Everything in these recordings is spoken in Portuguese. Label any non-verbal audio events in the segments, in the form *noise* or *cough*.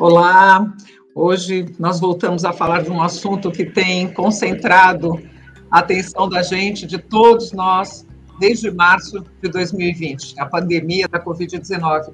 Olá, hoje nós voltamos a falar de um assunto que tem concentrado a atenção da gente, de todos nós, desde março de 2020, a pandemia da Covid-19.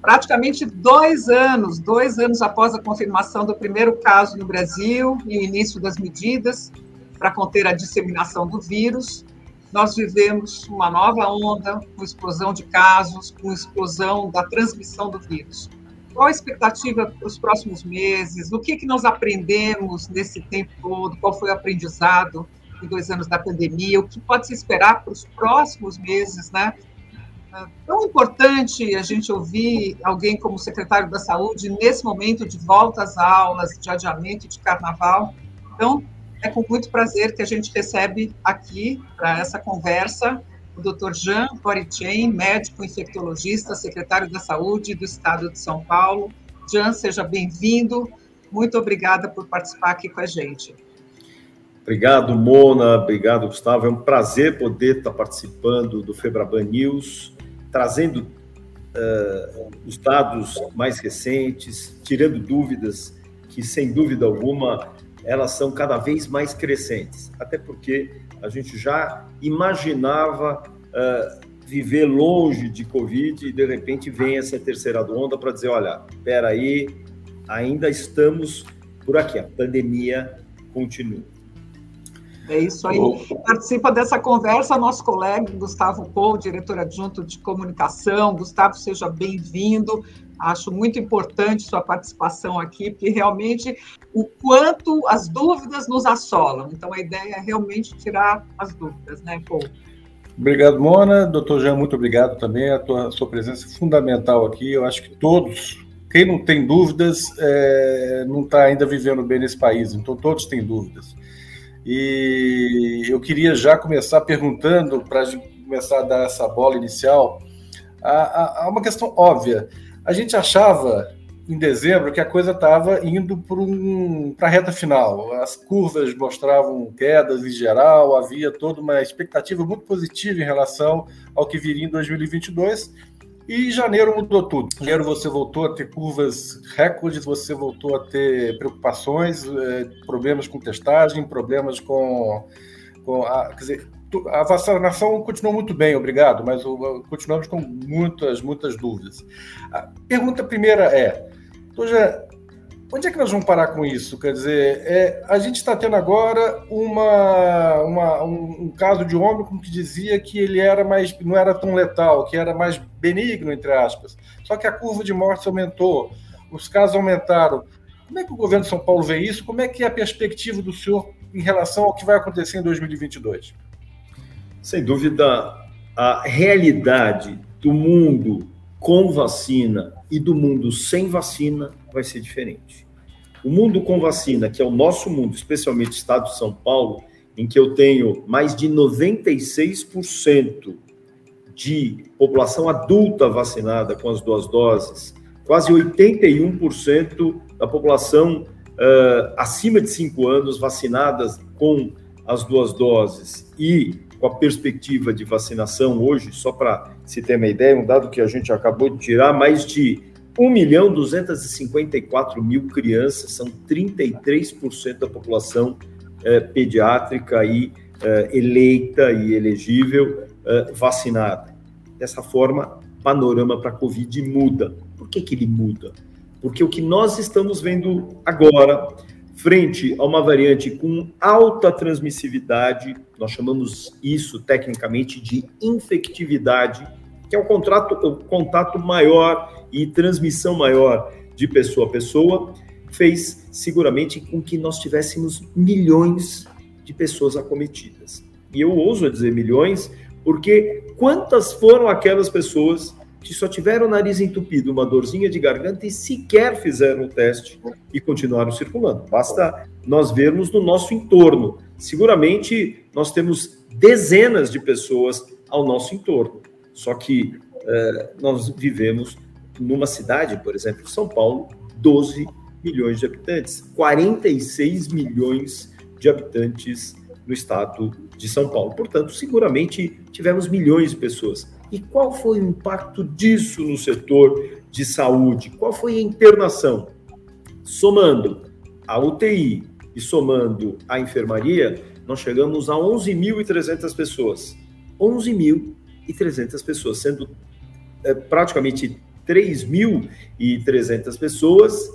Praticamente dois anos, dois anos após a confirmação do primeiro caso no Brasil e o início das medidas para conter a disseminação do vírus, nós vivemos uma nova onda, com explosão de casos, com explosão da transmissão do vírus. Qual a expectativa para os próximos meses? O que, que nós aprendemos nesse tempo todo? Qual foi o aprendizado em dois anos da pandemia? O que pode se esperar para os próximos meses, né? É tão importante a gente ouvir alguém como secretário da Saúde nesse momento de volta às aulas, de adiamento de carnaval. Então, é com muito prazer que a gente recebe aqui para essa conversa o Dr. Jean Corichen, médico infectologista, secretário da Saúde do Estado de São Paulo. Jean, seja bem-vindo. Muito obrigada por participar aqui com a gente. Obrigado, Mona. Obrigado, Gustavo. É um prazer poder estar participando do Febraban News, trazendo uh, os dados mais recentes, tirando dúvidas que, sem dúvida alguma, elas são cada vez mais crescentes. Até porque a gente já imaginava uh, viver longe de Covid e de repente vem essa terceira onda para dizer, olha, espera aí, ainda estamos por aqui, a pandemia continua. É isso aí. Participa dessa conversa nosso colega Gustavo Pou, diretor adjunto de comunicação. Gustavo, seja bem-vindo. Acho muito importante sua participação aqui, porque realmente o quanto as dúvidas nos assolam. Então, a ideia é realmente tirar as dúvidas, né, Paul? Obrigado, Mona. Doutor Jean, muito obrigado também. A tua, a sua presença é fundamental aqui. Eu acho que todos, quem não tem dúvidas, é, não está ainda vivendo bem nesse país. Então, todos têm dúvidas. E eu queria já começar perguntando, para começar a dar essa bola inicial, a, a, a uma questão óbvia. A gente achava em dezembro que a coisa estava indo para um, a reta final. As curvas mostravam quedas em geral, havia toda uma expectativa muito positiva em relação ao que viria em 2022. E janeiro mudou tudo. Em janeiro você voltou a ter curvas recordes, você voltou a ter preocupações, eh, problemas com testagem, problemas com. com a, quer dizer, a vacinação continuou muito bem, obrigado, mas continuamos com muitas, muitas dúvidas. A pergunta primeira é, Toja, onde é que nós vamos parar com isso? Quer dizer, é, a gente está tendo agora uma, uma um, um, caso de Ômicron que dizia que ele era mais, não era tão letal, que era mais benigno, entre aspas. Só que a curva de mortes aumentou, os casos aumentaram. Como é que o governo de São Paulo vê isso? Como é que é a perspectiva do senhor em relação ao que vai acontecer em 2022? Sem dúvida, a realidade do mundo com vacina e do mundo sem vacina vai ser diferente. O mundo com vacina, que é o nosso mundo, especialmente o estado de São Paulo, em que eu tenho mais de 96% de população adulta vacinada com as duas doses, quase 81% da população uh, acima de 5 anos vacinadas com as duas doses e com a perspectiva de vacinação hoje, só para se ter uma ideia, um dado que a gente acabou de tirar, mais de 1 milhão 254 mil crianças, são 33% da população eh, pediátrica e eh, eleita e elegível eh, vacinada. Dessa forma, panorama para a Covid muda. Por que, que ele muda? Porque o que nós estamos vendo agora frente a uma variante com alta transmissividade, nós chamamos isso tecnicamente de infectividade, que é o, contrato, o contato maior e transmissão maior de pessoa a pessoa, fez seguramente com que nós tivéssemos milhões de pessoas acometidas. E eu ouso dizer milhões, porque quantas foram aquelas pessoas que só tiveram o nariz entupido, uma dorzinha de garganta e sequer fizeram o teste e continuaram circulando. Basta nós vermos no nosso entorno. Seguramente nós temos dezenas de pessoas ao nosso entorno. Só que eh, nós vivemos numa cidade, por exemplo, São Paulo, 12 milhões de habitantes, 46 milhões de habitantes no estado de São Paulo. Portanto, seguramente tivemos milhões de pessoas. E qual foi o impacto disso no setor de saúde? Qual foi a internação? Somando a UTI e somando a enfermaria, nós chegamos a 11.300 pessoas. 11.300 pessoas, sendo é, praticamente 3.300 pessoas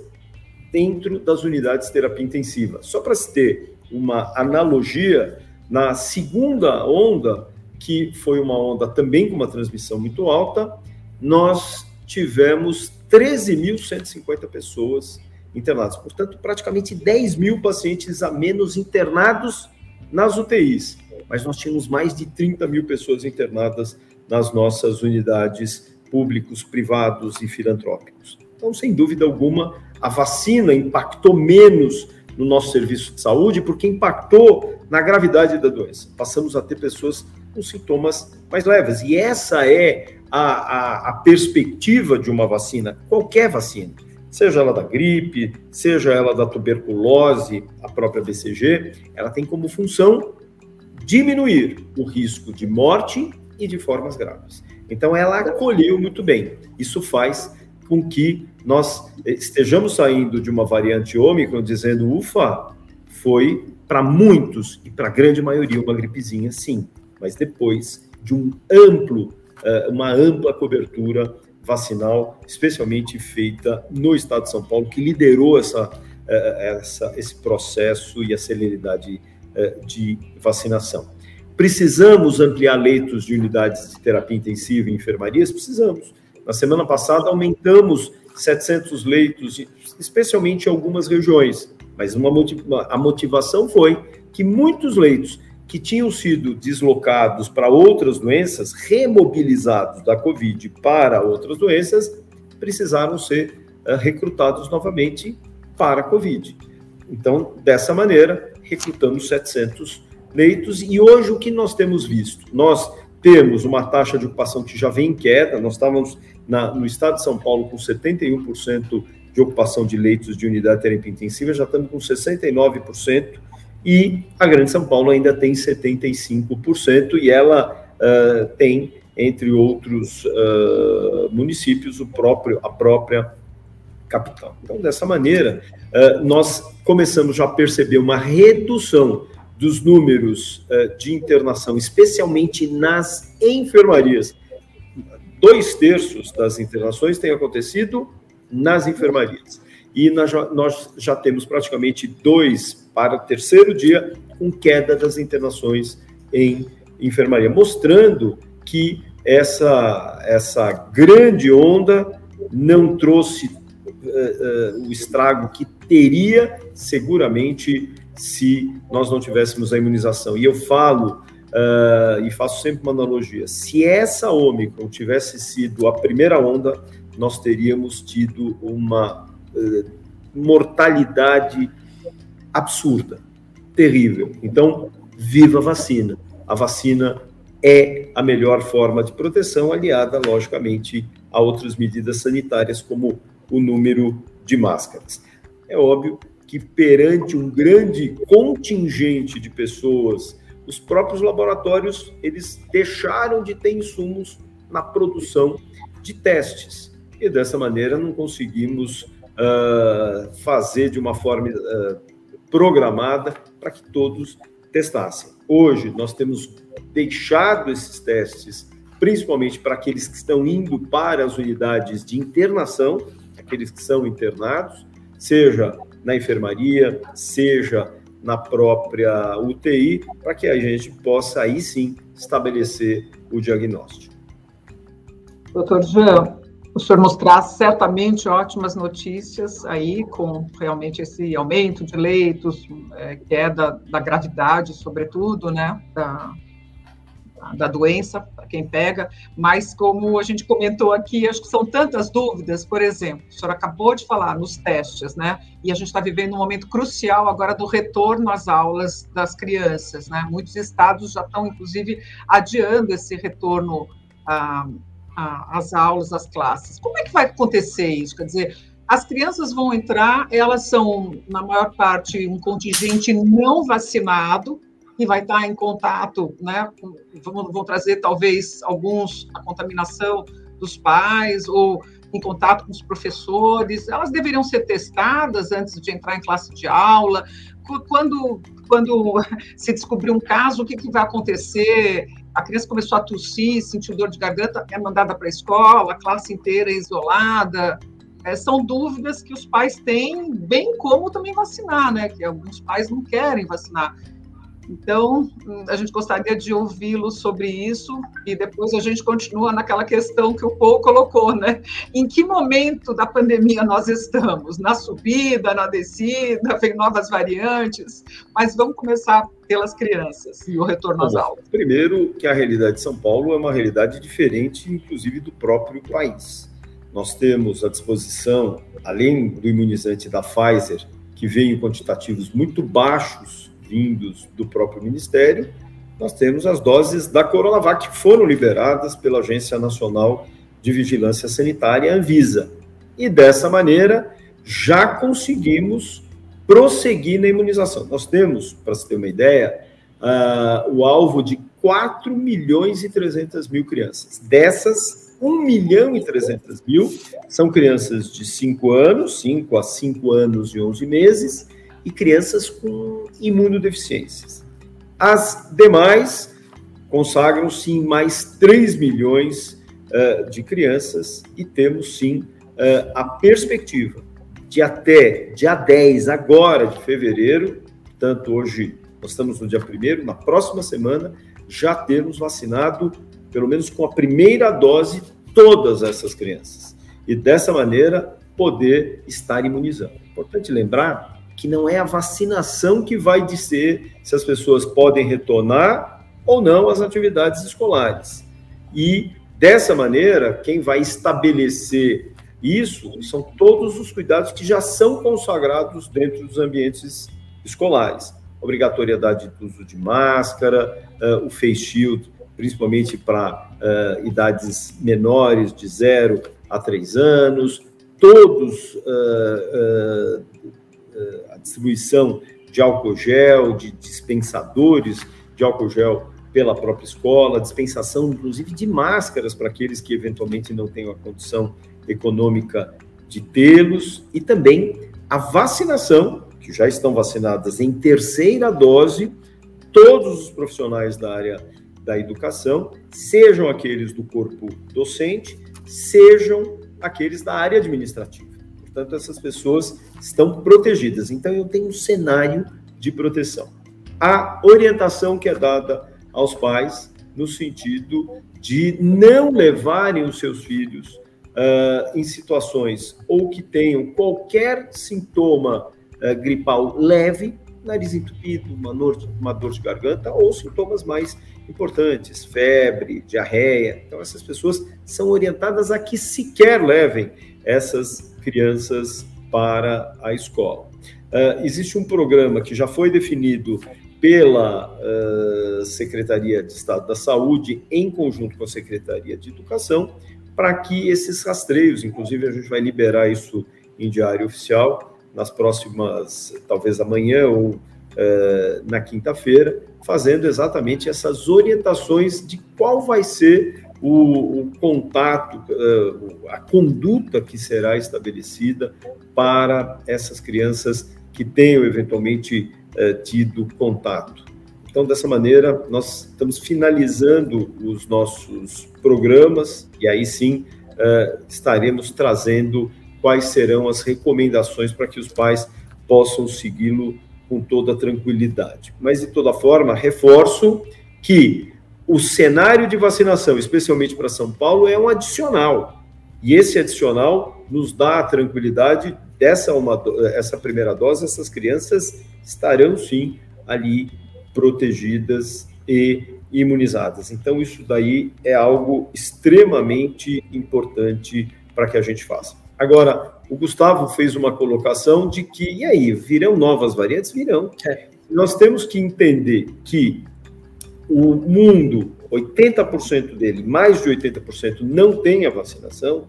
dentro das unidades de terapia intensiva. Só para se ter uma analogia, na segunda onda, que foi uma onda também com uma transmissão muito alta, nós tivemos 13.150 pessoas internadas. Portanto, praticamente 10 mil pacientes a menos internados nas UTIs. Mas nós tínhamos mais de 30 mil pessoas internadas nas nossas unidades públicos, privados e filantrópicos. Então, sem dúvida alguma, a vacina impactou menos no nosso serviço de saúde porque impactou na gravidade da doença. Passamos a ter pessoas com sintomas mais leves. E essa é a, a, a perspectiva de uma vacina, qualquer vacina, seja ela da gripe, seja ela da tuberculose, a própria BCG, ela tem como função diminuir o risco de morte e de formas graves. Então, ela acolheu muito bem. Isso faz com que nós estejamos saindo de uma variante Ômicron dizendo, ufa, foi para muitos e para a grande maioria uma gripezinha, sim, mas depois de um amplo, eh, uma ampla cobertura vacinal, especialmente feita no estado de São Paulo, que liderou essa, eh, essa esse processo e a celeridade eh, de vacinação. Precisamos ampliar leitos de unidades de terapia intensiva e enfermarias? Precisamos. Na semana passada, aumentamos 700 leitos, especialmente em algumas regiões, mas uma, a motivação foi que muitos leitos que tinham sido deslocados para outras doenças, remobilizados da Covid para outras doenças, precisaram ser uh, recrutados novamente para a Covid. Então, dessa maneira, recrutamos 700 leitos e hoje o que nós temos visto? Nós temos uma taxa de ocupação que já vem em queda, nós estávamos na, no estado de São Paulo com 71% de ocupação de leitos de unidade de terapia intensiva, já estamos com 69%, e a Grande São Paulo ainda tem 75%, e ela uh, tem, entre outros uh, municípios, o próprio, a própria capital. Então, dessa maneira, uh, nós começamos já a perceber uma redução dos números de internação, especialmente nas enfermarias. Dois terços das internações têm acontecido nas enfermarias. E nós já, nós já temos praticamente dois para o terceiro dia com queda das internações em enfermaria, mostrando que essa, essa grande onda não trouxe uh, uh, o estrago que teria seguramente se nós não tivéssemos a imunização. E eu falo uh, e faço sempre uma analogia: se essa Ômicron tivesse sido a primeira onda, nós teríamos tido uma mortalidade absurda, terrível. Então, viva a vacina. A vacina é a melhor forma de proteção, aliada, logicamente, a outras medidas sanitárias, como o número de máscaras. É óbvio que, perante um grande contingente de pessoas, os próprios laboratórios eles deixaram de ter insumos na produção de testes. E dessa maneira não conseguimos uh, fazer de uma forma uh, programada para que todos testassem. Hoje, nós temos deixado esses testes, principalmente para aqueles que estão indo para as unidades de internação, aqueles que são internados, seja na enfermaria, seja na própria UTI, para que a gente possa aí sim estabelecer o diagnóstico. Doutor Jean, o senhor nos traz certamente ótimas notícias aí, com realmente esse aumento de leitos, é, queda da gravidade, sobretudo, né, da, da doença, para quem pega, mas como a gente comentou aqui, acho que são tantas dúvidas, por exemplo, o senhor acabou de falar nos testes, né, e a gente está vivendo um momento crucial agora do retorno às aulas das crianças, né, muitos estados já estão, inclusive, adiando esse retorno a as aulas, as classes. Como é que vai acontecer isso? Quer dizer, as crianças vão entrar, elas são, na maior parte, um contingente não vacinado, vai estar em contato, né? Vão, vão trazer talvez alguns a contaminação dos pais, ou em contato com os professores, elas deveriam ser testadas antes de entrar em classe de aula. Quando, quando *laughs* se descobrir um caso, o que, que vai acontecer? A criança começou a tossir, sentiu dor de garganta, é mandada para a escola, a classe inteira é isolada. É, são dúvidas que os pais têm, bem como também vacinar, né? Que alguns pais não querem vacinar. Então, a gente gostaria de ouvi-lo sobre isso e depois a gente continua naquela questão que o Paul colocou, né? Em que momento da pandemia nós estamos? Na subida, na descida, vem novas variantes, mas vamos começar pelas crianças e o retorno às aulas. Primeiro, que a realidade de São Paulo é uma realidade diferente, inclusive, do próprio país. Nós temos à disposição, além do imunizante da Pfizer, que veio em quantitativos muito baixos vindos do próprio Ministério, nós temos as doses da Coronavac que foram liberadas pela Agência Nacional de Vigilância Sanitária, Anvisa. E dessa maneira, já conseguimos prosseguir na imunização. Nós temos, para se ter uma ideia, uh, o alvo de 4 milhões e 300 mil crianças. Dessas, 1 milhão e 300 mil são crianças de 5 anos, 5 a 5 anos e 11 meses, e crianças com imunodeficiências. As demais consagram-se em mais 3 milhões uh, de crianças e temos sim uh, a perspectiva de até dia 10, agora de fevereiro, tanto hoje nós estamos no dia 1 na próxima semana, já termos vacinado, pelo menos com a primeira dose, todas essas crianças. E dessa maneira poder estar imunizando. Importante lembrar que não é a vacinação que vai dizer se as pessoas podem retornar ou não às atividades escolares. E dessa maneira, quem vai estabelecer isso são todos os cuidados que já são consagrados dentro dos ambientes escolares. Obrigatoriedade do uso de máscara, uh, o face shield, principalmente para uh, idades menores, de 0 a 3 anos, todos uh, a distribuição de álcool gel, de dispensadores de álcool gel pela própria escola, dispensação, inclusive, de máscaras para aqueles que eventualmente não tenham a condição econômica de tê-los, e também a vacinação, que já estão vacinadas em terceira dose, todos os profissionais da área da educação, sejam aqueles do corpo docente, sejam aqueles da área administrativa. Portanto, essas pessoas estão protegidas. Então, eu tenho um cenário de proteção. A orientação que é dada aos pais no sentido de não levarem os seus filhos uh, em situações ou que tenham qualquer sintoma uh, gripal leve, nariz entupido, uma dor, uma dor de garganta ou sintomas mais importantes, febre, diarreia. Então, essas pessoas são orientadas a que sequer levem essas crianças para a escola. Uh, existe um programa que já foi definido pela uh, Secretaria de Estado da Saúde, em conjunto com a Secretaria de Educação, para que esses rastreios, inclusive a gente vai liberar isso em diário oficial nas próximas, talvez amanhã ou uh, na quinta-feira, fazendo exatamente essas orientações de qual vai ser o, o contato, uh, a conduta que será estabelecida para essas crianças que tenham eventualmente uh, tido contato. Então, dessa maneira, nós estamos finalizando os nossos programas e aí sim uh, estaremos trazendo quais serão as recomendações para que os pais possam segui-lo com toda tranquilidade. Mas, de toda forma, reforço que o cenário de vacinação, especialmente para São Paulo, é um adicional. E esse adicional nos dá a tranquilidade dessa uma, essa primeira dose, essas crianças estarão sim ali protegidas e imunizadas. Então, isso daí é algo extremamente importante para que a gente faça. Agora, o Gustavo fez uma colocação de que, e aí, virão novas variantes? Virão. É. Nós temos que entender que o mundo, 80% dele, mais de 80%, não tem a vacinação,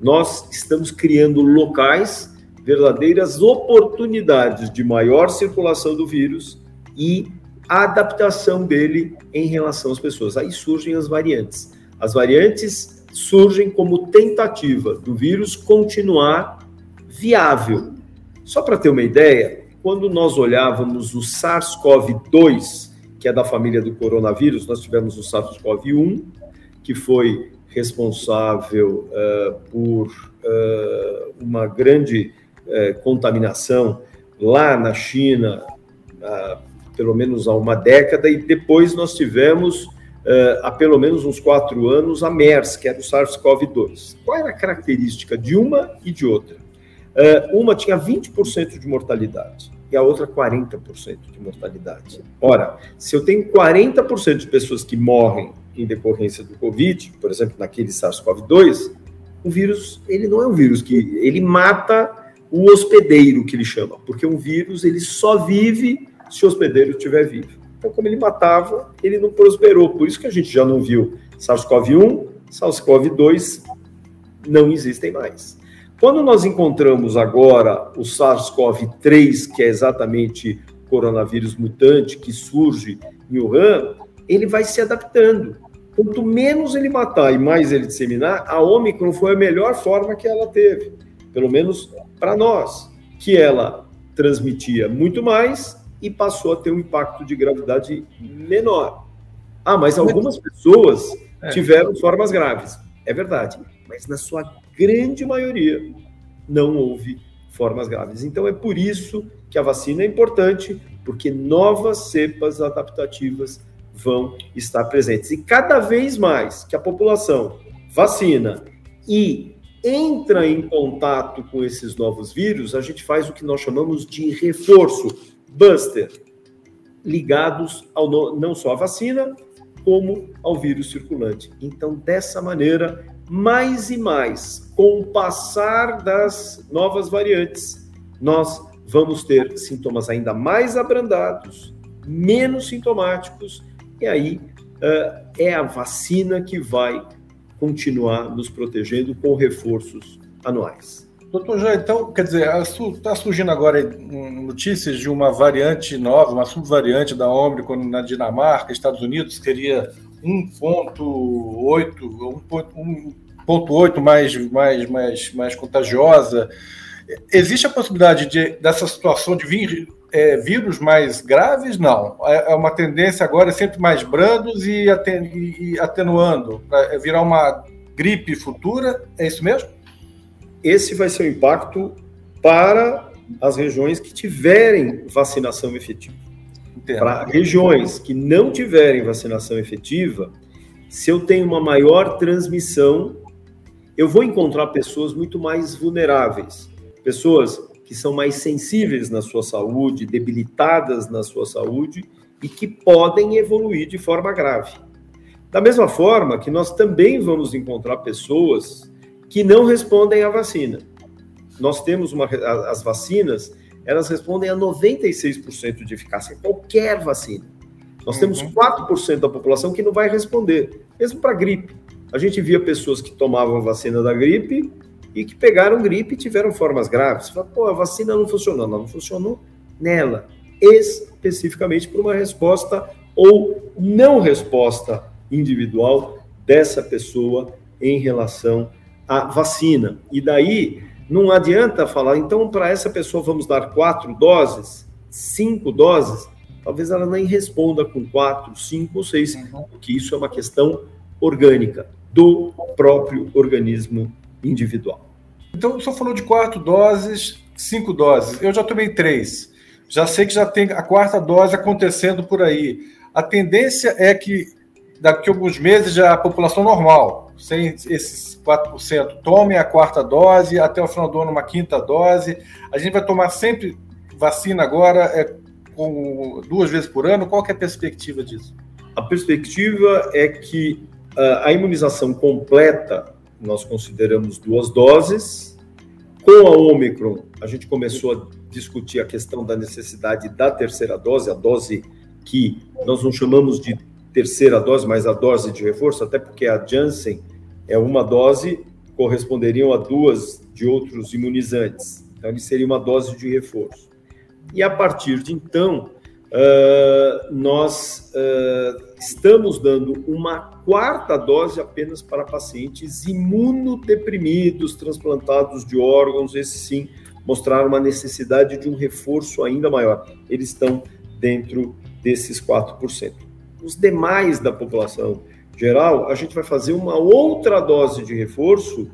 nós estamos criando locais, verdadeiras oportunidades de maior circulação do vírus e adaptação dele em relação às pessoas. Aí surgem as variantes. As variantes surgem como tentativa do vírus continuar viável. Só para ter uma ideia, quando nós olhávamos o SARS-CoV-2, que é da família do coronavírus, nós tivemos o SARS-CoV-1, que foi responsável uh, por uh, uma grande uh, contaminação lá na China, pelo menos há uma década, e depois nós tivemos há pelo menos uns quatro anos a MERS, que era o SARS-CoV-2. Qual era a característica de uma e de outra? uma tinha 20% de mortalidade e a outra 40% de mortalidade. Ora, se eu tenho 40% de pessoas que morrem em decorrência do Covid, por exemplo, naquele SARS-CoV-2, o vírus, ele não é um vírus que ele mata o hospedeiro que ele chama, porque um vírus ele só vive se o hospedeiro estiver vivo. Então, como ele matava, ele não prosperou. Por isso que a gente já não viu SARS-CoV-1, SARS-CoV-2 não existem mais. Quando nós encontramos agora o SARS-CoV-3, que é exatamente coronavírus mutante que surge em Wuhan, ele vai se adaptando. Quanto menos ele matar e mais ele disseminar, a Omicron foi a melhor forma que ela teve, pelo menos para nós, que ela transmitia muito mais e passou a ter um impacto de gravidade menor. Ah, mas algumas pessoas é. tiveram formas graves. É verdade, mas na sua grande maioria não houve formas graves. Então é por isso que a vacina é importante, porque novas cepas adaptativas vão estar presentes. E cada vez mais que a população vacina e entra em contato com esses novos vírus, a gente faz o que nós chamamos de reforço, buster, ligados ao, não só à vacina, como ao vírus circulante. Então, dessa maneira, mais e mais, com o passar das novas variantes, nós vamos ter sintomas ainda mais abrandados, menos sintomáticos e aí uh, é a vacina que vai continuar nos protegendo com reforços anuais. Doutor João, então, quer dizer, está surgindo agora notícias de uma variante nova, uma subvariante da Ômicron na Dinamarca, Estados Unidos, seria 1.8, 1.8 mais, mais, mais, mais contagiosa. Existe a possibilidade de, dessa situação de vir é, vírus mais graves? Não. É, é uma tendência agora sempre mais brandos e, aten e atenuando, para virar uma gripe futura? É isso mesmo? Esse vai ser o impacto para as regiões que tiverem vacinação efetiva. Para regiões que não tiverem vacinação efetiva, se eu tenho uma maior transmissão, eu vou encontrar pessoas muito mais vulneráveis, pessoas que são mais sensíveis na sua saúde, debilitadas na sua saúde e que podem evoluir de forma grave. Da mesma forma que nós também vamos encontrar pessoas que não respondem à vacina. Nós temos uma, as vacinas, elas respondem a 96% de eficácia, qualquer vacina. Nós temos 4% uhum. da população que não vai responder, mesmo para gripe. A gente via pessoas que tomavam a vacina da gripe e que pegaram gripe e tiveram formas graves. Fala, pô, a vacina não funcionou. Não, não funcionou nela, especificamente por uma resposta ou não resposta individual dessa pessoa em relação à vacina. E daí não adianta falar, então, para essa pessoa vamos dar quatro doses, cinco doses, talvez ela nem responda com quatro, cinco ou seis, uhum. porque isso é uma questão orgânica do próprio organismo individual. Então, só falou de quatro doses, cinco doses. Eu já tomei três. Já sei que já tem a quarta dose acontecendo por aí. A tendência é que daqui a alguns meses já a população normal, sem esses 4%, tome a quarta dose, até o final do ano uma quinta dose. A gente vai tomar sempre vacina agora é, com duas vezes por ano. Qual é a perspectiva disso? A perspectiva é que uh, a imunização completa nós consideramos duas doses. Com a Omicron, a gente começou a discutir a questão da necessidade da terceira dose, a dose que nós não chamamos de terceira dose, mas a dose de reforço, até porque a Janssen é uma dose, corresponderiam a duas de outros imunizantes. Então, ele seria uma dose de reforço. E a partir de então, uh, nós uh, estamos dando uma quarta dose apenas para pacientes imunodeprimidos, transplantados de órgãos, esses sim mostraram uma necessidade de um reforço ainda maior. Eles estão dentro desses 4%. Os demais da população geral, a gente vai fazer uma outra dose de reforço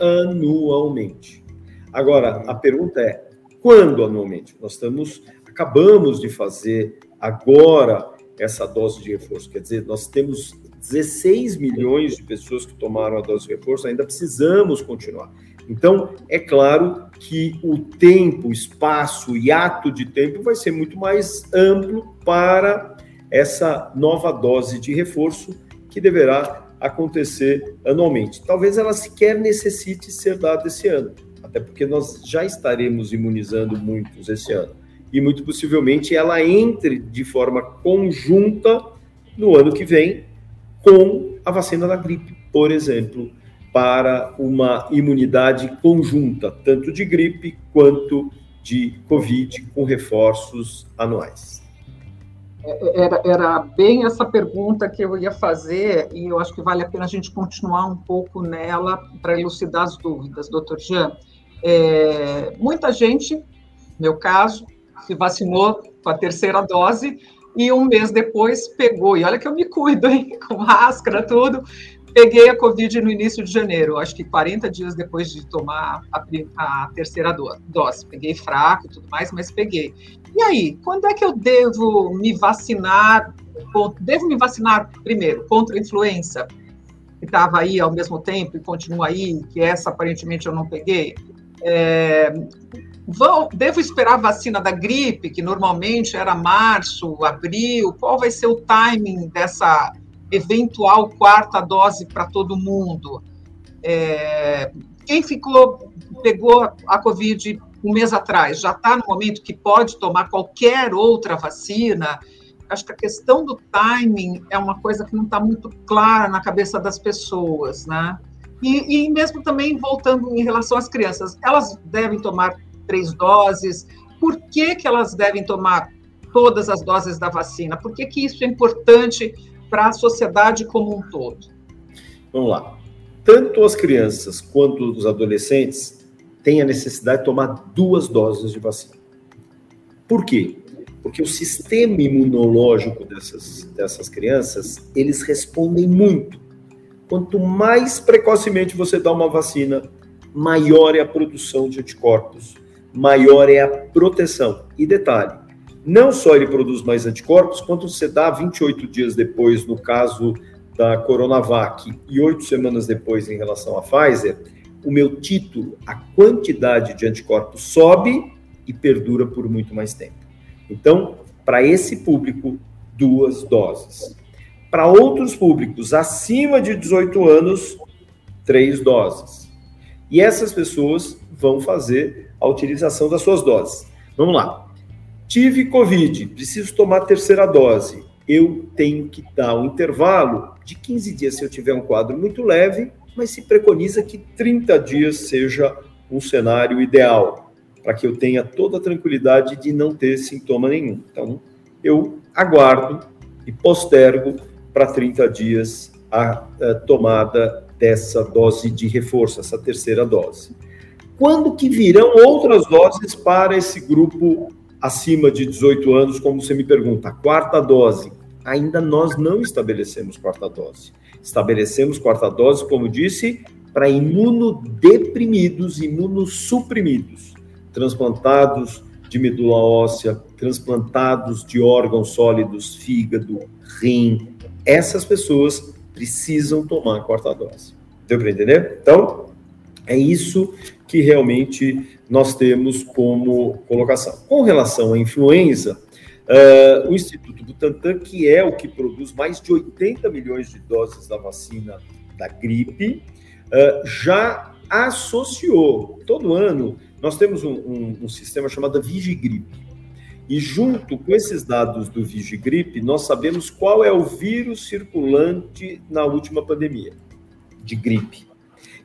anualmente. Agora, a pergunta é: quando anualmente? Nós estamos acabamos de fazer agora essa dose de reforço. Quer dizer, nós temos 16 milhões de pessoas que tomaram a dose de reforço, ainda precisamos continuar. Então, é claro que o tempo, espaço, o hiato de tempo vai ser muito mais amplo para essa nova dose de reforço que deverá acontecer anualmente. Talvez ela sequer necessite ser dada esse ano, até porque nós já estaremos imunizando muitos esse ano. E muito possivelmente ela entre de forma conjunta no ano que vem com a vacina da gripe, por exemplo, para uma imunidade conjunta, tanto de gripe quanto de Covid, com reforços anuais. Era, era, bem essa pergunta que eu ia fazer, e eu acho que vale a pena a gente continuar um pouco nela para elucidar as dúvidas, doutor Jean. É, muita gente, meu caso, se vacinou com a terceira dose e um mês depois pegou, e olha que eu me cuido, hein, *laughs* com máscara, tudo, peguei a Covid no início de janeiro, acho que 40 dias depois de tomar a, a terceira dose. Peguei fraco e tudo mais, mas peguei. E aí, quando é que eu devo me vacinar? Devo me vacinar primeiro contra a influenza, que estava aí ao mesmo tempo e continua aí, que essa aparentemente eu não peguei? É, devo esperar a vacina da gripe, que normalmente era março, abril? Qual vai ser o timing dessa eventual quarta dose para todo mundo? É, quem ficou, pegou a Covid um mês atrás, já está no momento que pode tomar qualquer outra vacina. Acho que a questão do timing é uma coisa que não está muito clara na cabeça das pessoas, né? E, e, mesmo também voltando em relação às crianças, elas devem tomar três doses. Por que, que elas devem tomar todas as doses da vacina? Por que, que isso é importante para a sociedade como um todo? Vamos lá. Tanto as crianças quanto os adolescentes tem a necessidade de tomar duas doses de vacina. Por quê? Porque o sistema imunológico dessas, dessas crianças, eles respondem muito. Quanto mais precocemente você dá uma vacina, maior é a produção de anticorpos, maior é a proteção. E detalhe, não só ele produz mais anticorpos, quanto você dá 28 dias depois, no caso da Coronavac, e oito semanas depois em relação à Pfizer, o meu título, a quantidade de anticorpos sobe e perdura por muito mais tempo. Então, para esse público, duas doses. Para outros públicos acima de 18 anos, três doses. E essas pessoas vão fazer a utilização das suas doses. Vamos lá. Tive Covid, preciso tomar a terceira dose. Eu tenho que dar um intervalo de 15 dias se eu tiver um quadro muito leve mas se preconiza que 30 dias seja um cenário ideal, para que eu tenha toda a tranquilidade de não ter sintoma nenhum. Então, eu aguardo e postergo para 30 dias a, a tomada dessa dose de reforço, essa terceira dose. Quando que virão outras doses para esse grupo acima de 18 anos, como você me pergunta? Quarta dose. Ainda nós não estabelecemos quarta dose. Estabelecemos quarta dose, como disse, para imunodeprimidos, imunossuprimidos, transplantados de medula óssea, transplantados de órgãos sólidos, fígado, rim. Essas pessoas precisam tomar a quarta dose. Deu para entender? Então, é isso que realmente nós temos como colocação. Com relação à influenza, Uh, o Instituto Butantan, que é o que produz mais de 80 milhões de doses da vacina da gripe, uh, já associou. Todo ano nós temos um, um, um sistema chamado Vigigripe. E junto com esses dados do Vigigripe, nós sabemos qual é o vírus circulante na última pandemia de gripe.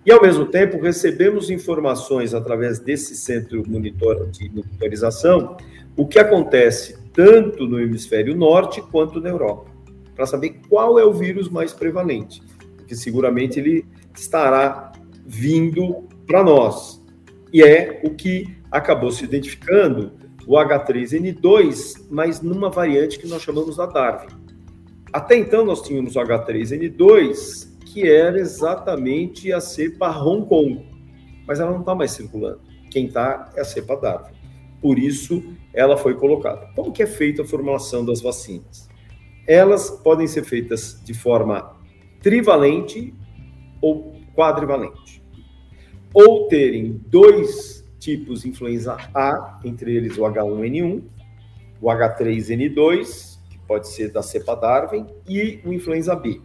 E, ao mesmo tempo, recebemos informações através desse centro monitor, de monitorização, o que acontece tanto no hemisfério norte quanto na Europa, para saber qual é o vírus mais prevalente, porque seguramente ele estará vindo para nós. E é o que acabou se identificando o H3N2, mas numa variante que nós chamamos da Darwin. Até então nós tínhamos o H3N2, que era exatamente a cepa Hong Kong, mas ela não está mais circulando. Quem está é a cepa Darwin. Por isso, ela foi colocada. Como que é feita a formulação das vacinas? Elas podem ser feitas de forma trivalente ou quadrivalente. Ou terem dois tipos de influenza A, entre eles o H1N1, o H3N2, que pode ser da cepa Darwin, e o influenza B.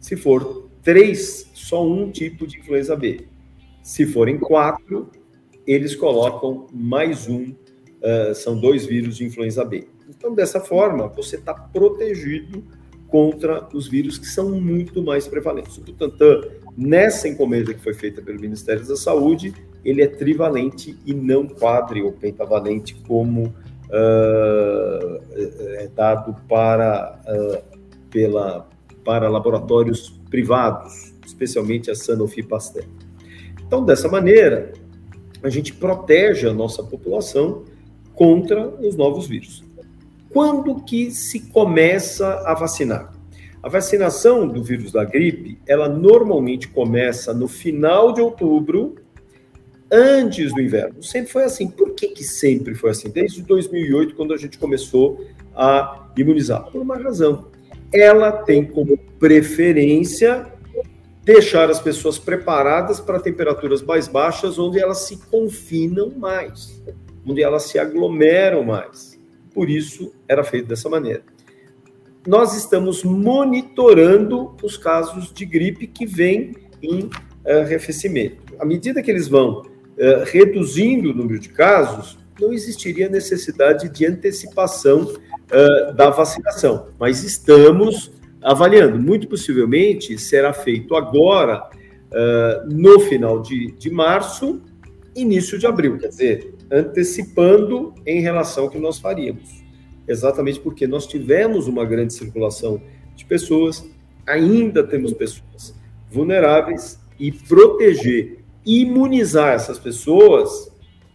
Se for três, só um tipo de influenza B. Se forem quatro, eles colocam mais um, uh, são dois vírus de influenza B. Então, dessa forma, você está protegido contra os vírus que são muito mais prevalentes. O Butantan, nessa encomenda que foi feita pelo Ministério da Saúde, ele é trivalente e não quadri ou pentavalente, como uh, é dado para, uh, pela, para laboratórios privados, especialmente a Sanofi Pasteur. Então, dessa maneira, a gente protege a nossa população contra os novos vírus. Quando que se começa a vacinar? A vacinação do vírus da gripe, ela normalmente começa no final de outubro, antes do inverno. Sempre foi assim. Por que, que sempre foi assim? Desde 2008, quando a gente começou a imunizar. Por uma razão. Ela tem como preferência deixar as pessoas preparadas para temperaturas mais baixas, onde elas se confinam mais, onde elas se aglomeram mais. Por isso, era feito dessa maneira. Nós estamos monitorando os casos de gripe que vêm em uh, arrefecimento. À medida que eles vão uh, reduzindo o número de casos, não existiria necessidade de antecipação uh, da vacinação, mas estamos avaliando. Muito possivelmente será feito agora, uh, no final de, de março, início de abril, quer dizer, antecipando em relação ao que nós faríamos. Exatamente porque nós tivemos uma grande circulação de pessoas, ainda temos pessoas vulneráveis e proteger, imunizar essas pessoas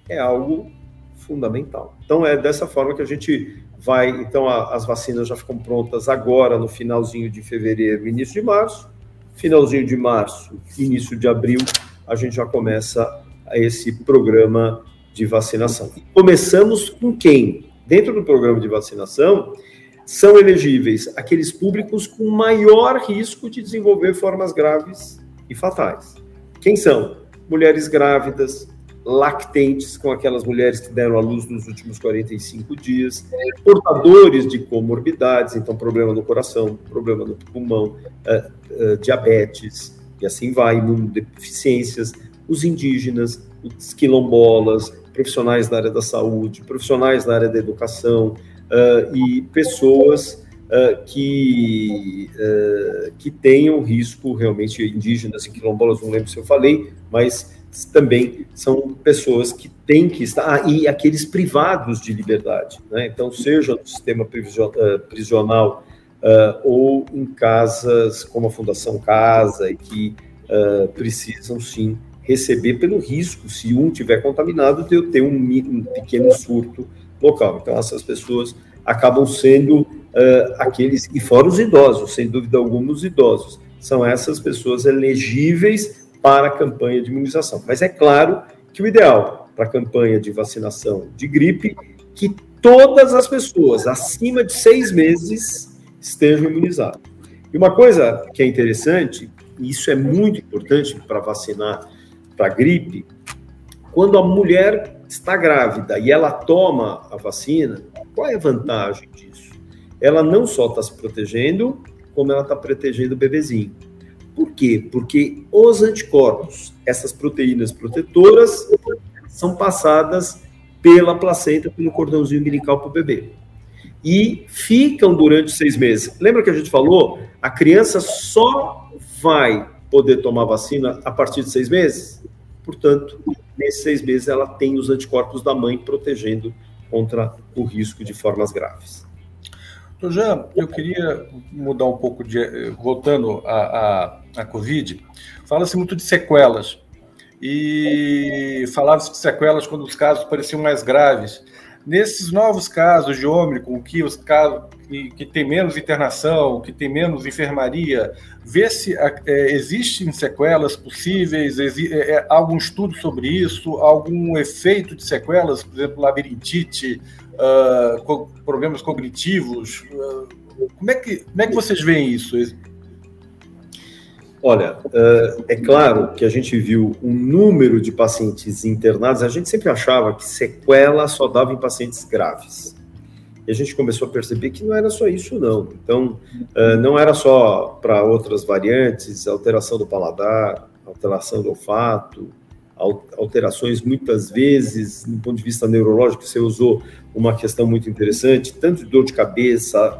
é algo fundamental. Então é dessa forma que a gente vai, então a, as vacinas já ficam prontas agora no finalzinho de fevereiro, início de março. Finalzinho de março, início de abril, a gente já começa esse programa de vacinação. E começamos com quem? Dentro do programa de vacinação, são elegíveis aqueles públicos com maior risco de desenvolver formas graves e fatais. Quem são? Mulheres grávidas, lactentes, com aquelas mulheres que deram à luz nos últimos 45 dias, portadores de comorbidades, então problema no coração, problema no pulmão, uh, uh, diabetes, e assim vai, imunodeficiências, os indígenas, os quilombolas, profissionais da área da saúde, profissionais da área da educação uh, e pessoas que, que tenham risco realmente indígenas e quilombolas, não lembro se eu falei, mas também são pessoas que têm que estar, ah, e aqueles privados de liberdade, né? então, seja no sistema eh, prisional uh, ou em casas como a Fundação Casa, que uh, precisam sim receber pelo risco, se um tiver contaminado, de eu ter um, um pequeno surto local. Então, essas pessoas acabam sendo uh, aqueles, e fora os idosos, sem dúvida alguma, os idosos, são essas pessoas elegíveis para a campanha de imunização. Mas é claro que o ideal para a campanha de vacinação de gripe que todas as pessoas acima de seis meses estejam imunizadas. E uma coisa que é interessante, e isso é muito importante para vacinar para gripe, quando a mulher está grávida e ela toma a vacina, qual é a vantagem disso? Ela não só está se protegendo, como ela está protegendo o bebezinho. Por quê? Porque os anticorpos, essas proteínas protetoras, são passadas pela placenta, pelo cordãozinho umbilical para o bebê. E ficam durante seis meses. Lembra que a gente falou? A criança só vai poder tomar vacina a partir de seis meses? Portanto, nesses seis meses ela tem os anticorpos da mãe protegendo contra o risco de formas graves. Doutor Jean, eu queria mudar um pouco de. voltando à, à, Covid, fala-se muito de sequelas. E falava-se de sequelas quando os casos pareciam mais graves. Nesses novos casos de Ômicron, que os casos que, que tem menos internação, que tem menos enfermaria, vê se é, existem sequelas possíveis, exi, é, é, algum estudo sobre isso, algum efeito de sequelas, por exemplo, labirintite, uh, co problemas cognitivos. Uh, como, é que, como é que vocês veem isso? Olha, é claro que a gente viu um número de pacientes internados, a gente sempre achava que sequela só dava em pacientes graves. E a gente começou a perceber que não era só isso, não. Então, não era só para outras variantes, alteração do paladar, alteração do olfato, alterações muitas vezes, do ponto de vista neurológico, você usou uma questão muito interessante, tanto de dor de cabeça,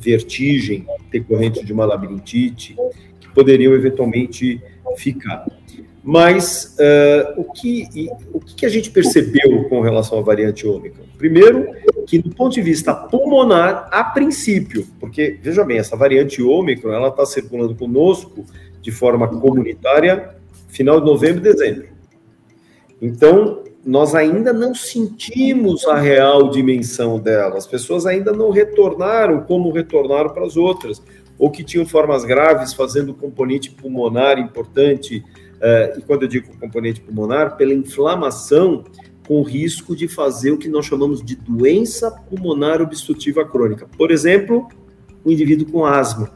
vertigem decorrente de uma labirintite, poderiam eventualmente ficar. Mas uh, o, que, o que a gente percebeu com relação à variante ômicron? Primeiro, que do ponto de vista pulmonar, a princípio, porque, veja bem, essa variante ômicron, ela está circulando conosco de forma comunitária final de novembro e dezembro. Então, nós ainda não sentimos a real dimensão dela. As pessoas ainda não retornaram como retornaram para as outras ou que tinham formas graves, fazendo componente pulmonar importante, uh, e quando eu digo componente pulmonar, pela inflamação, com risco de fazer o que nós chamamos de doença pulmonar obstrutiva crônica. Por exemplo, um indivíduo com asma,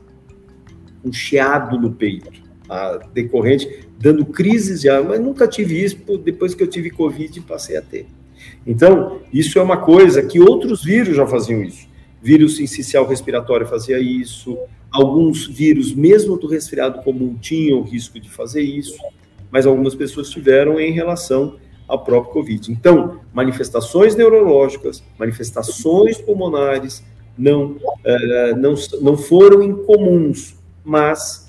um chiado no peito, a decorrente, dando crises de mas nunca tive isso, depois que eu tive Covid, passei a ter. Então, isso é uma coisa que outros vírus já faziam isso. Vírus sincicial respiratório fazia isso, Alguns vírus, mesmo do resfriado comum, tinham risco de fazer isso, mas algumas pessoas tiveram em relação ao próprio Covid. Então, manifestações neurológicas, manifestações pulmonares não, uh, não, não foram incomuns, mas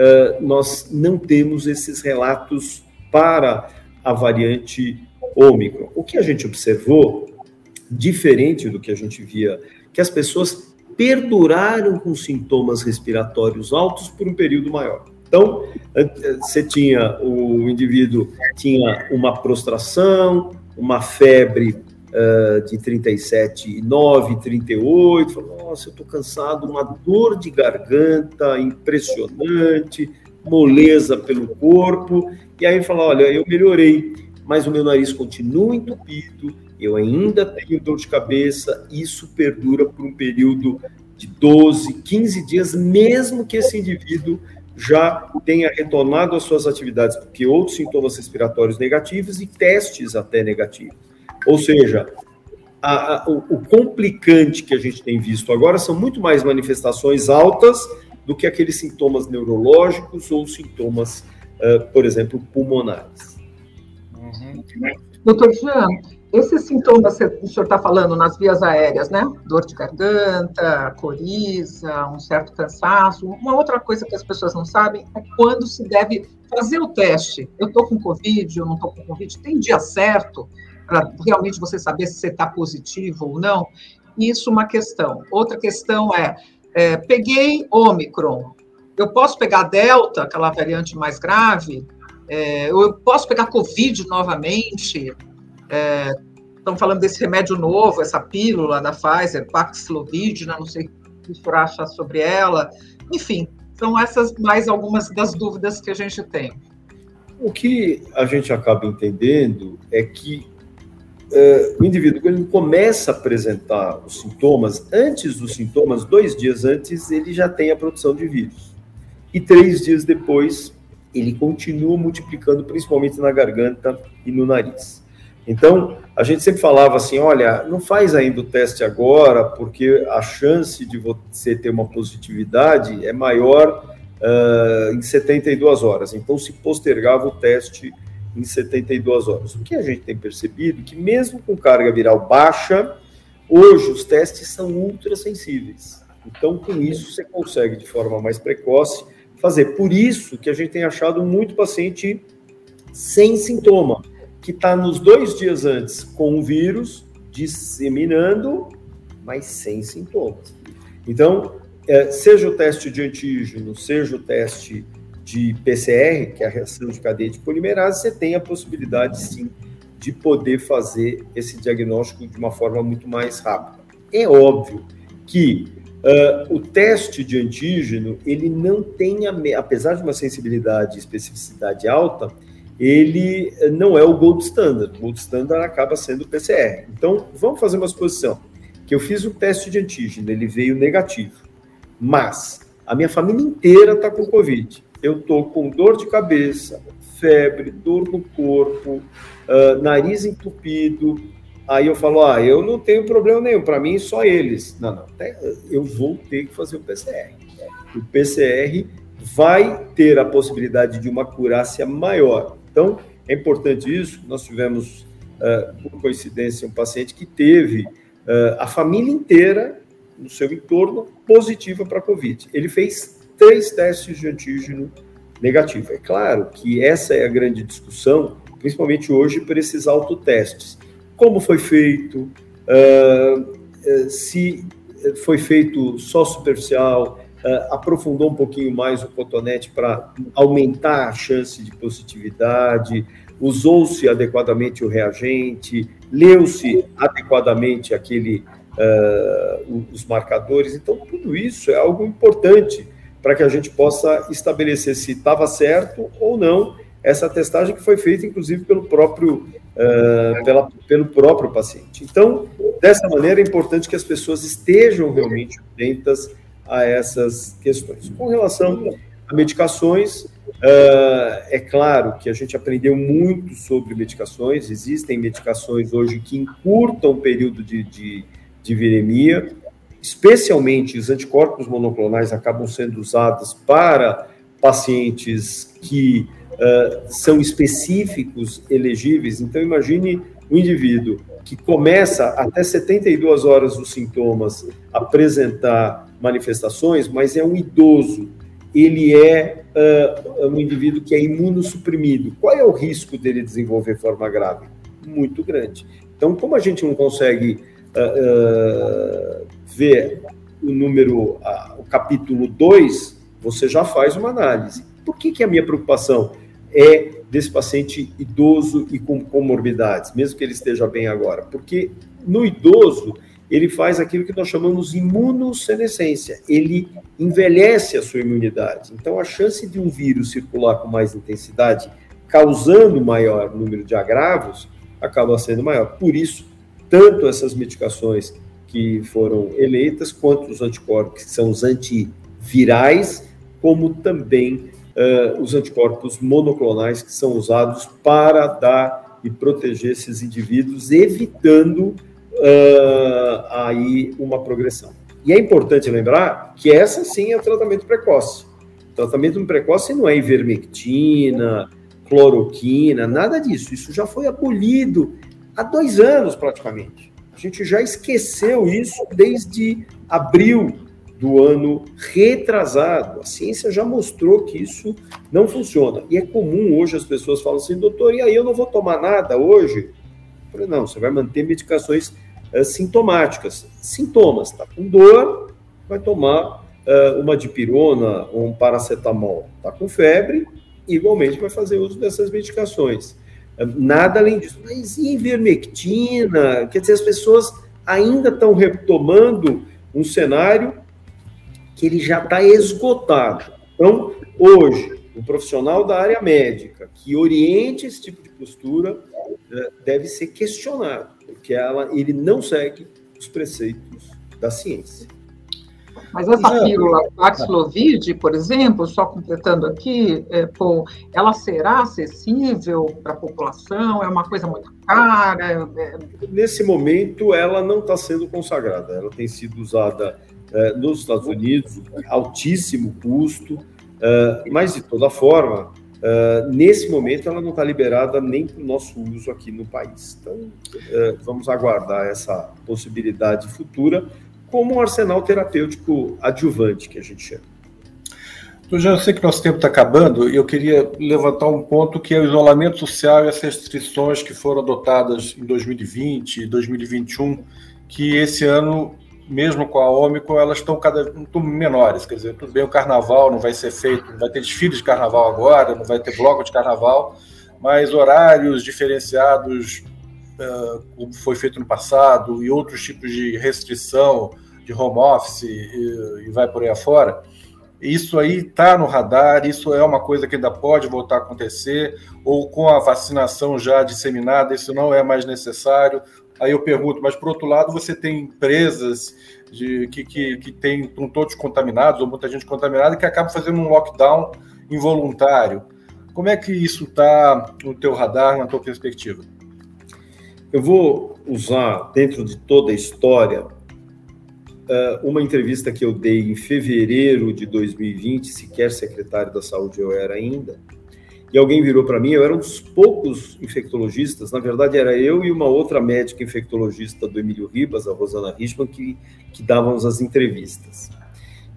uh, nós não temos esses relatos para a variante Ômicron. O que a gente observou, diferente do que a gente via, que as pessoas perduraram com sintomas respiratórios altos por um período maior. Então, você tinha, o indivíduo tinha uma prostração, uma febre uh, de 37,9, 38, falou, nossa, eu estou cansado, uma dor de garganta impressionante, moleza pelo corpo, e aí fala, olha, eu melhorei, mas o meu nariz continua entupido, eu ainda tenho dor de cabeça, isso perdura por um período de 12, 15 dias, mesmo que esse indivíduo já tenha retornado às suas atividades, porque outros sintomas respiratórios negativos e testes até negativos. Ou seja, a, a, o, o, complicante que a gente tem visto agora são muito mais manifestações altas do que aqueles sintomas neurológicos ou sintomas, uh, por exemplo, pulmonares. Uhum. Doutor Jean, esses sintomas que o senhor está falando nas vias aéreas, né? Dor de garganta, coriza, um certo cansaço. Uma outra coisa que as pessoas não sabem é quando se deve fazer o teste. Eu estou com Covid, eu não estou com Covid. Tem dia certo para realmente você saber se você está positivo ou não? Isso é uma questão. Outra questão é, é peguei Ômicron. Eu posso pegar Delta, aquela variante mais grave? É, eu posso pegar Covid novamente? É, estão falando desse remédio novo, essa pílula da Pfizer, Paxlovid, não sei o que o senhor acha sobre ela. Enfim, são essas mais algumas das dúvidas que a gente tem. O que a gente acaba entendendo é que o indivíduo, quando ele começa a apresentar os sintomas, antes dos sintomas, dois dias antes, ele já tem a produção de vírus. E três dias depois, ele continua multiplicando, principalmente na garganta e no nariz. Então, a gente sempre falava assim: olha, não faz ainda o teste agora, porque a chance de você ter uma positividade é maior uh, em 72 horas. Então, se postergava o teste em 72 horas. O que a gente tem percebido que, mesmo com carga viral baixa, hoje os testes são ultra sensíveis. Então, com isso, você consegue, de forma mais precoce, fazer. Por isso que a gente tem achado muito paciente sem sintoma que está nos dois dias antes com o vírus disseminando, mas sem sintomas. Então, é, seja o teste de antígeno, seja o teste de PCR, que é a reação de cadeia de polimerase, você tem a possibilidade, sim, de poder fazer esse diagnóstico de uma forma muito mais rápida. É óbvio que uh, o teste de antígeno, ele não tem, a, apesar de uma sensibilidade e especificidade alta, ele não é o gold standard. O gold standard acaba sendo o PCR. Então, vamos fazer uma suposição, que eu fiz o teste de antígeno, ele veio negativo, mas a minha família inteira está com Covid. Eu estou com dor de cabeça, febre, dor no corpo, uh, nariz entupido. Aí eu falo, ah, eu não tenho problema nenhum, para mim só eles. Não, não, eu vou ter que fazer o PCR. O PCR vai ter a possibilidade de uma curácia maior. Então, é importante isso. Nós tivemos, uh, por coincidência, um paciente que teve uh, a família inteira no seu entorno positiva para a Covid. Ele fez três testes de antígeno negativo. É claro que essa é a grande discussão, principalmente hoje, para esses autotestes. Como foi feito, uh, se foi feito só superficial, uh, aprofundou um pouquinho mais o cotonete para aumentar a chance de positividade, usou-se adequadamente o reagente, leu-se adequadamente aquele uh, os marcadores. Então, tudo isso é algo importante para que a gente possa estabelecer se estava certo ou não essa testagem que foi feita, inclusive, pelo próprio, uh, pela, pelo próprio paciente. Então, dessa maneira, é importante que as pessoas estejam realmente atentas a essas questões. Com relação a medicações, uh, é claro que a gente aprendeu muito sobre medicações, existem medicações hoje que encurtam o período de, de, de viremia, especialmente os anticorpos monoclonais acabam sendo usados para pacientes que uh, são específicos, elegíveis. Então, imagine um indivíduo que começa até 72 horas os sintomas apresentar manifestações, mas é um idoso, ele é uh, um indivíduo que é imunossuprimido. Qual é o risco dele desenvolver forma grave? Muito grande. Então, como a gente não consegue uh, uh, ver o número, o capítulo 2, você já faz uma análise. Por que, que a minha preocupação é desse paciente idoso e com comorbidades, mesmo que ele esteja bem agora? Porque no idoso, ele faz aquilo que nós chamamos imunossenescência. Ele envelhece a sua imunidade. Então, a chance de um vírus circular com mais intensidade, causando maior número de agravos, acaba sendo maior. Por isso, tanto essas medicações que foram eleitas, quanto os anticorpos, que são os antivirais, como também uh, os anticorpos monoclonais, que são usados para dar e proteger esses indivíduos, evitando uh, aí uma progressão. E é importante lembrar que essa sim é tratamento precoce. Tratamento precoce não é ivermectina, cloroquina, nada disso. Isso já foi abolido há dois anos praticamente. A gente já esqueceu isso desde abril do ano retrasado. A ciência já mostrou que isso não funciona. E é comum hoje as pessoas falam assim, doutor, e aí eu não vou tomar nada hoje? Eu falei, não, você vai manter medicações uh, sintomáticas. Sintomas, tá com dor, vai tomar uh, uma dipirona ou um paracetamol. Tá com febre, igualmente vai fazer uso dessas medicações. Uh, nada além disso. Mas ivermectina? Quer dizer, as pessoas ainda estão retomando um cenário que ele já está esgotado. Então, hoje, o profissional da área médica que oriente esse tipo de postura deve ser questionado porque ela, ele não segue os preceitos da ciência. Mas essa pílula Paxlovid, por exemplo, só completando aqui, é, ela será acessível para a população? É uma coisa muito cara? É... Nesse momento, ela não está sendo consagrada. Ela tem sido usada é, nos Estados Unidos, altíssimo custo, é, mas de toda forma, Uh, nesse momento, ela não está liberada nem para o nosso uso aqui no país. Então, uh, vamos aguardar essa possibilidade futura como um arsenal terapêutico adjuvante, que a gente chama. Eu já sei que nosso tempo está acabando e eu queria levantar um ponto que é o isolamento social e as restrições que foram adotadas em 2020 e 2021, que esse ano, mesmo com a Ômicron, elas estão cada estão menores. Quer dizer, tudo bem, o carnaval não vai ser feito, não vai ter desfile de carnaval agora, não vai ter bloco de carnaval, mas horários diferenciados, como foi feito no passado, e outros tipos de restrição, de home office e, e vai por aí afora isso aí está no radar, isso é uma coisa que ainda pode voltar a acontecer, ou com a vacinação já disseminada, isso não é mais necessário. Aí eu pergunto, mas por outro lado, você tem empresas de, que, que, que tem, estão todos contaminados, ou muita gente contaminada, que acaba fazendo um lockdown involuntário. Como é que isso está no teu radar, na tua perspectiva? Eu vou usar, dentro de toda a história, uh, uma entrevista que eu dei em fevereiro de 2020, sequer secretário da saúde eu era ainda, e alguém virou para mim, eu era um dos poucos infectologistas, na verdade era eu e uma outra médica infectologista do Emílio Ribas, a Rosana Richman, que, que dávamos as entrevistas.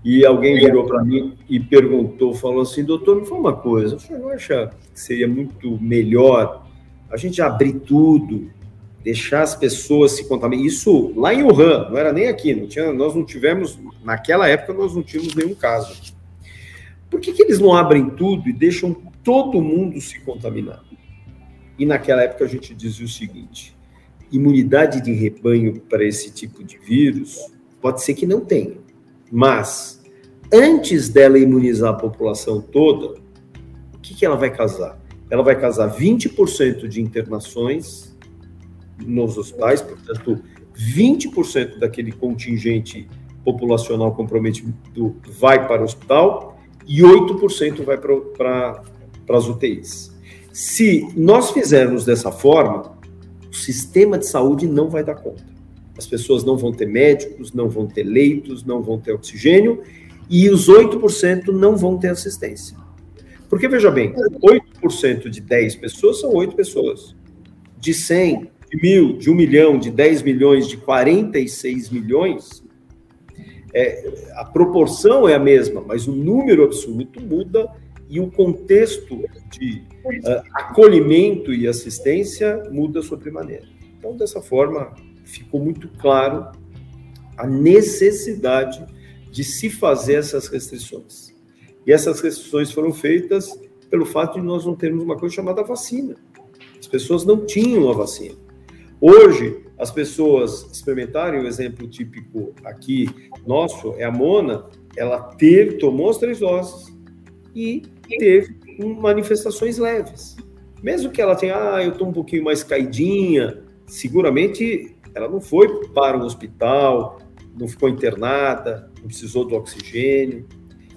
E alguém virou para mim e perguntou, falou assim, doutor, me fala uma coisa, você não acha que seria muito melhor a gente abrir tudo, deixar as pessoas se contaminar. Isso lá em Wuhan, não era nem aqui, não tinha, nós não tivemos, naquela época nós não tínhamos nenhum caso. Por que, que eles não abrem tudo e deixam todo mundo se contaminar? E naquela época a gente dizia o seguinte: imunidade de rebanho para esse tipo de vírus pode ser que não tenha, mas antes dela imunizar a população toda, o que, que ela vai causar? Ela vai causar 20% de internações nos hospitais, portanto, 20% daquele contingente populacional comprometido vai para o hospital e 8% vai para as UTIs. Se nós fizermos dessa forma, o sistema de saúde não vai dar conta. As pessoas não vão ter médicos, não vão ter leitos, não vão ter oxigênio e os 8% não vão ter assistência. Porque, veja bem, 8% de 10 pessoas são 8 pessoas. De 100, de mil, de um milhão, de 10 milhões, de 46 milhões, é, a proporção é a mesma, mas o número absoluto muda e o contexto de uh, acolhimento e assistência muda sobremaneira. Então, dessa forma, ficou muito claro a necessidade de se fazer essas restrições. E essas restrições foram feitas pelo fato de nós não termos uma coisa chamada vacina. As pessoas não tinham a vacina. Hoje, as pessoas experimentarem, o exemplo típico aqui nosso é a Mona, ela teve, tomou as três doses e teve manifestações leves. Mesmo que ela tenha, ah, eu estou um pouquinho mais caidinha, seguramente ela não foi para o hospital, não ficou internada, não precisou do oxigênio.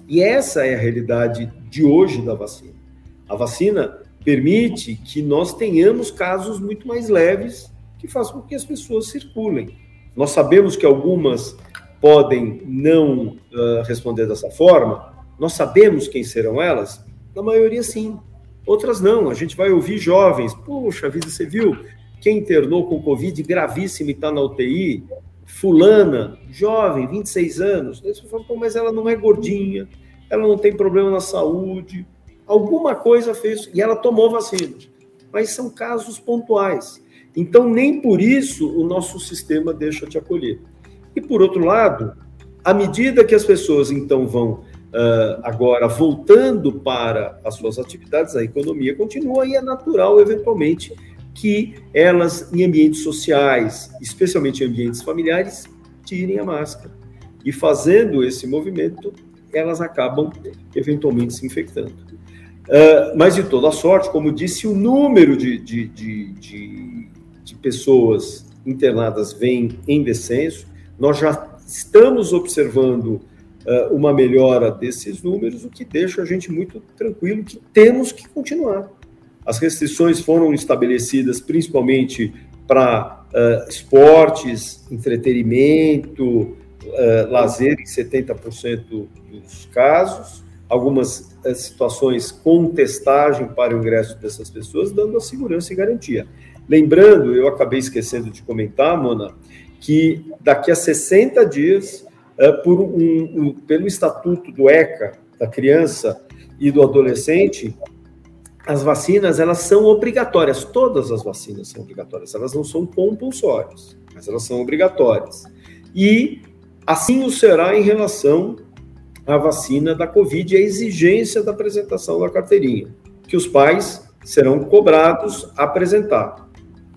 E essa é a realidade de hoje da vacina. A vacina permite que nós tenhamos casos muito mais leves que faz com que as pessoas circulem. Nós sabemos que algumas podem não uh, responder dessa forma, nós sabemos quem serão elas? Na maioria, sim. Outras não. A gente vai ouvir jovens, puxa vida, você viu quem internou com Covid gravíssimo e está na UTI? Fulana, jovem, 26 anos. Aí você fala, Pô, mas ela não é gordinha, ela não tem problema na saúde, alguma coisa fez, e ela tomou vacina. Mas são casos pontuais. Então, nem por isso o nosso sistema deixa de acolher. E, por outro lado, à medida que as pessoas, então, vão uh, agora voltando para as suas atividades, a economia continua e é natural, eventualmente, que elas, em ambientes sociais, especialmente em ambientes familiares, tirem a máscara. E fazendo esse movimento, elas acabam eventualmente se infectando. Uh, mas de toda sorte, como disse, o número de, de, de de pessoas internadas vem em descenso. Nós já estamos observando uh, uma melhora desses números, o que deixa a gente muito tranquilo que temos que continuar. As restrições foram estabelecidas principalmente para uh, esportes, entretenimento, uh, lazer em 70% dos casos, algumas situações com testagem para o ingresso dessas pessoas, dando a segurança e garantia. Lembrando, eu acabei esquecendo de comentar, Mona, que daqui a 60 dias, uh, por um, um, pelo estatuto do ECA, da criança e do adolescente, as vacinas elas são obrigatórias. Todas as vacinas são obrigatórias. Elas não são compulsórias, mas elas são obrigatórias. E assim o será em relação à vacina da Covid e a exigência da apresentação da carteirinha, que os pais serão cobrados a apresentar.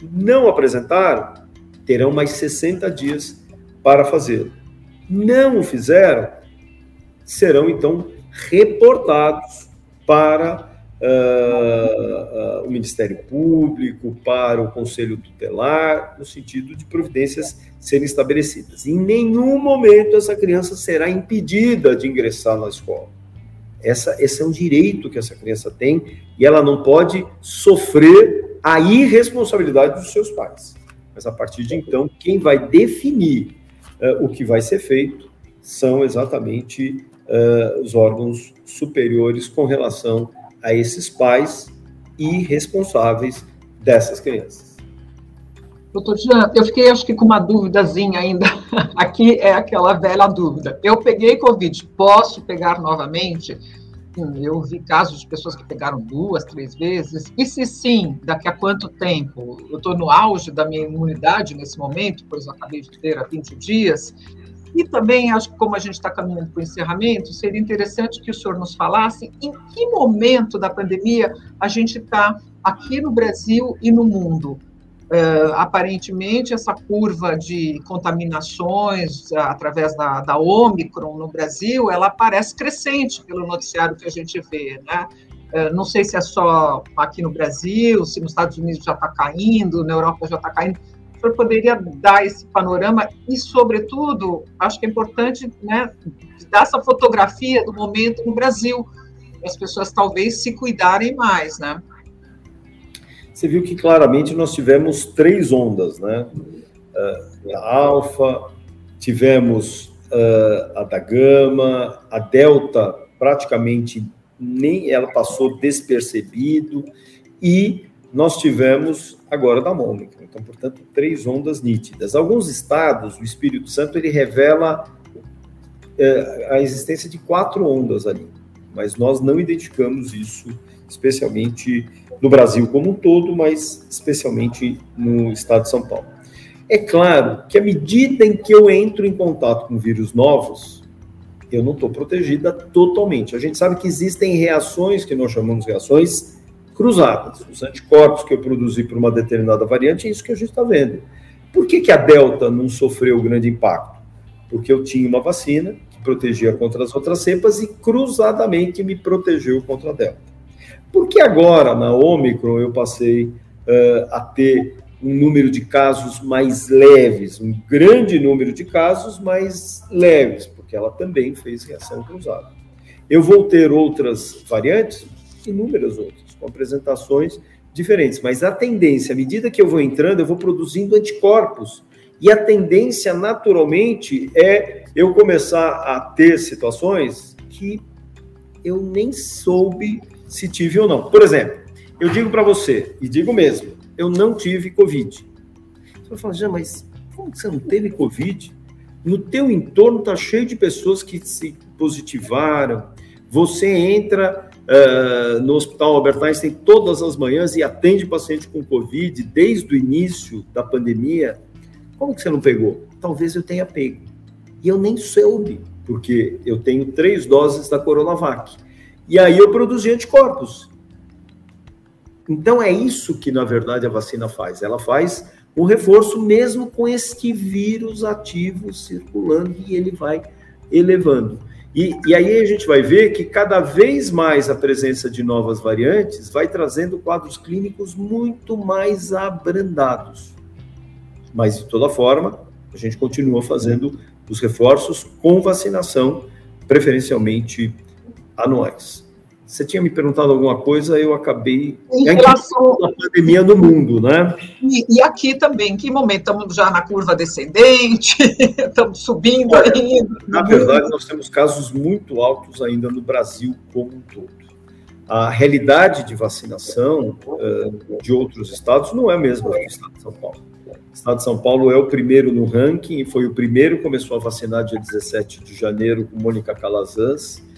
Não apresentaram, terão mais 60 dias para fazê-lo. Não o fizeram, serão então reportados para uh, uh, o Ministério Público, para o Conselho Tutelar, no sentido de providências serem estabelecidas. Em nenhum momento essa criança será impedida de ingressar na escola. Essa, esse é um direito que essa criança tem e ela não pode sofrer a irresponsabilidade dos seus pais. Mas a partir de então, quem vai definir uh, o que vai ser feito são exatamente uh, os órgãos superiores com relação a esses pais e responsáveis dessas crianças. Doutor Jean, eu fiquei acho que com uma dúvidazinha ainda. *laughs* Aqui é aquela velha dúvida. Eu peguei Covid, posso pegar novamente? Eu vi casos de pessoas que pegaram duas, três vezes. E se sim, daqui a quanto tempo? Eu estou no auge da minha imunidade nesse momento, pois eu acabei de ter há 20 dias. E também, acho que como a gente está caminhando para o encerramento, seria interessante que o senhor nos falasse em que momento da pandemia a gente está aqui no Brasil e no mundo. Uh, aparentemente, essa curva de contaminações uh, através da, da Omicron no Brasil, ela parece crescente pelo noticiário que a gente vê, né? Uh, não sei se é só aqui no Brasil, se nos Estados Unidos já está caindo, na Europa já está caindo o senhor poderia dar esse panorama e, sobretudo, acho que é importante né, dar essa fotografia do momento no Brasil, as pessoas talvez se cuidarem mais, né? Você viu que claramente nós tivemos três ondas, né? Uh, a alfa, tivemos uh, a da gama, a delta praticamente nem ela passou despercebido e nós tivemos agora da Ômicron. Então, portanto, três ondas nítidas. Alguns estados, o Espírito Santo, ele revela é, a existência de quatro ondas ali, mas nós não identificamos isso, especialmente no Brasil como um todo, mas especialmente no estado de São Paulo. É claro que à medida em que eu entro em contato com vírus novos, eu não estou protegida totalmente. A gente sabe que existem reações que nós chamamos de reações cruzadas. Os anticorpos que eu produzi para uma determinada variante, é isso que a gente está vendo. Por que, que a Delta não sofreu grande impacto? Porque eu tinha uma vacina que protegia contra as outras cepas e cruzadamente me protegeu contra a Delta. Por que agora, na Omicron, eu passei uh, a ter um número de casos mais leves, um grande número de casos mais leves, porque ela também fez reação cruzada. Eu vou ter outras variantes, inúmeras outras com apresentações diferentes. Mas a tendência, à medida que eu vou entrando, eu vou produzindo anticorpos. E a tendência, naturalmente, é eu começar a ter situações que eu nem soube se tive ou não. Por exemplo, eu digo para você, e digo mesmo, eu não tive Covid. Você vai falar, já, mas como você não teve Covid? No teu entorno está cheio de pessoas que se positivaram. Você entra uh, no Hospital Albert Einstein todas as manhãs e atende paciente com Covid desde o início da pandemia. Como que você não pegou? Talvez eu tenha pego. E eu nem soube, porque eu tenho três doses da Coronavac. E aí eu produzi anticorpos. Então é isso que, na verdade, a vacina faz. Ela faz um reforço mesmo com este vírus ativo circulando e ele vai elevando. E, e, aí a gente vai ver que cada vez mais a presença de novas variantes vai trazendo quadros clínicos muito mais abrandados. Mas, de toda forma, a gente continua fazendo os reforços com vacinação, preferencialmente anuais. Você tinha me perguntado alguma coisa, eu acabei. Em relação à pandemia no mundo, né? E, e, aqui também, em que momento? Estamos já na curva descendente? *laughs* Estamos subindo Olha, ainda? Na verdade, nós temos casos muito altos ainda no Brasil como um todo. A realidade de vacinação uh, de outros estados não é a mesma do estado de São Paulo. O estado de São Paulo é o primeiro no ranking, foi o primeiro, começou a vacinar dia 17 de janeiro com Mônica Calazans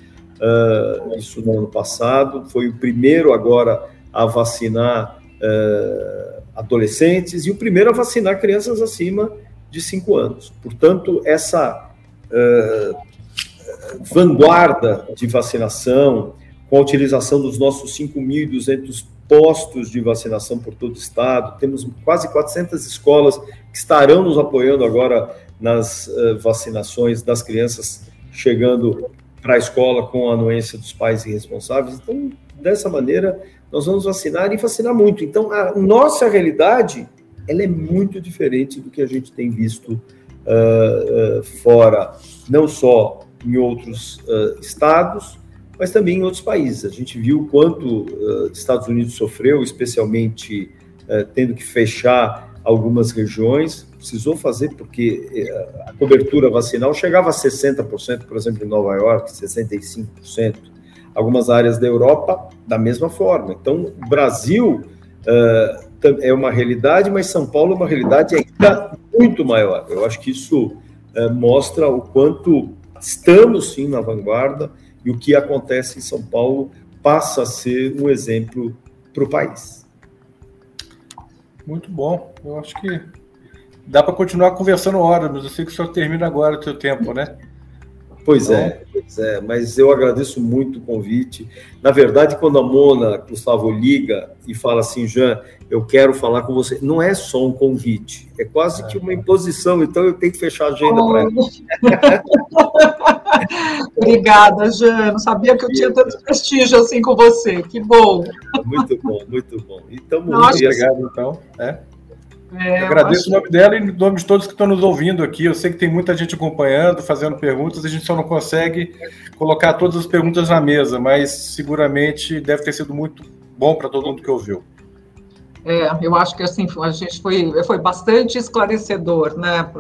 uh, isso no ano passado, foi o primeiro agora a vacinar uh, adolescentes e o primeiro a vacinar crianças acima de 5 anos. Portanto, essa uh, vanguarda de vacinação, com a utilização dos nossos 5.200 postos de vacinação por todo o estado, temos quase 400 escolas que estarão nos apoiando agora nas uh, vacinações das crianças chegando para a escola com a anuência dos pais irresponsáveis. Então, dessa maneira, nós vamos vacinar e vacinar muito. Então, a nossa realidade ela é muito diferente do que a gente tem visto uh, uh, fora, não só em outros uh, estados, mas também em outros países. A gente viu quanto os Estados Unidos sofreu, especialmente tendo que fechar algumas regiões, precisou fazer porque a cobertura vacinal chegava a 60%, por exemplo, em Nova York, 65%. Algumas áreas da Europa, da mesma forma. Então, o Brasil uh, é uma realidade, mas São Paulo é uma realidade ainda muito maior. Eu acho que isso é, mostra o quanto estamos sim na vanguarda e o que acontece em São Paulo passa a ser um exemplo para o país. Muito bom. Eu acho que dá para continuar conversando horas, mas eu sei que o senhor termina agora o seu tempo, né? Pois é, então, pois é, mas eu agradeço muito o convite. Na verdade, quando a Mona Gustavo liga e fala assim, Jean, eu quero falar com você, não é só um convite, é quase que uma imposição, então eu tenho que fechar a agenda para ela. *laughs* Obrigada, Jean. Não sabia que eu tinha tanto prestígio assim com você. Que bom. Muito bom, muito bom. Então, muito obrigado, então. É. É, agradeço o nome dela e em nome de todos que estão nos ouvindo aqui. Eu sei que tem muita gente acompanhando, fazendo perguntas, a gente só não consegue colocar todas as perguntas na mesa, mas seguramente deve ter sido muito bom para todo mundo que ouviu. É, eu acho que assim a gente foi, foi bastante esclarecedor, né?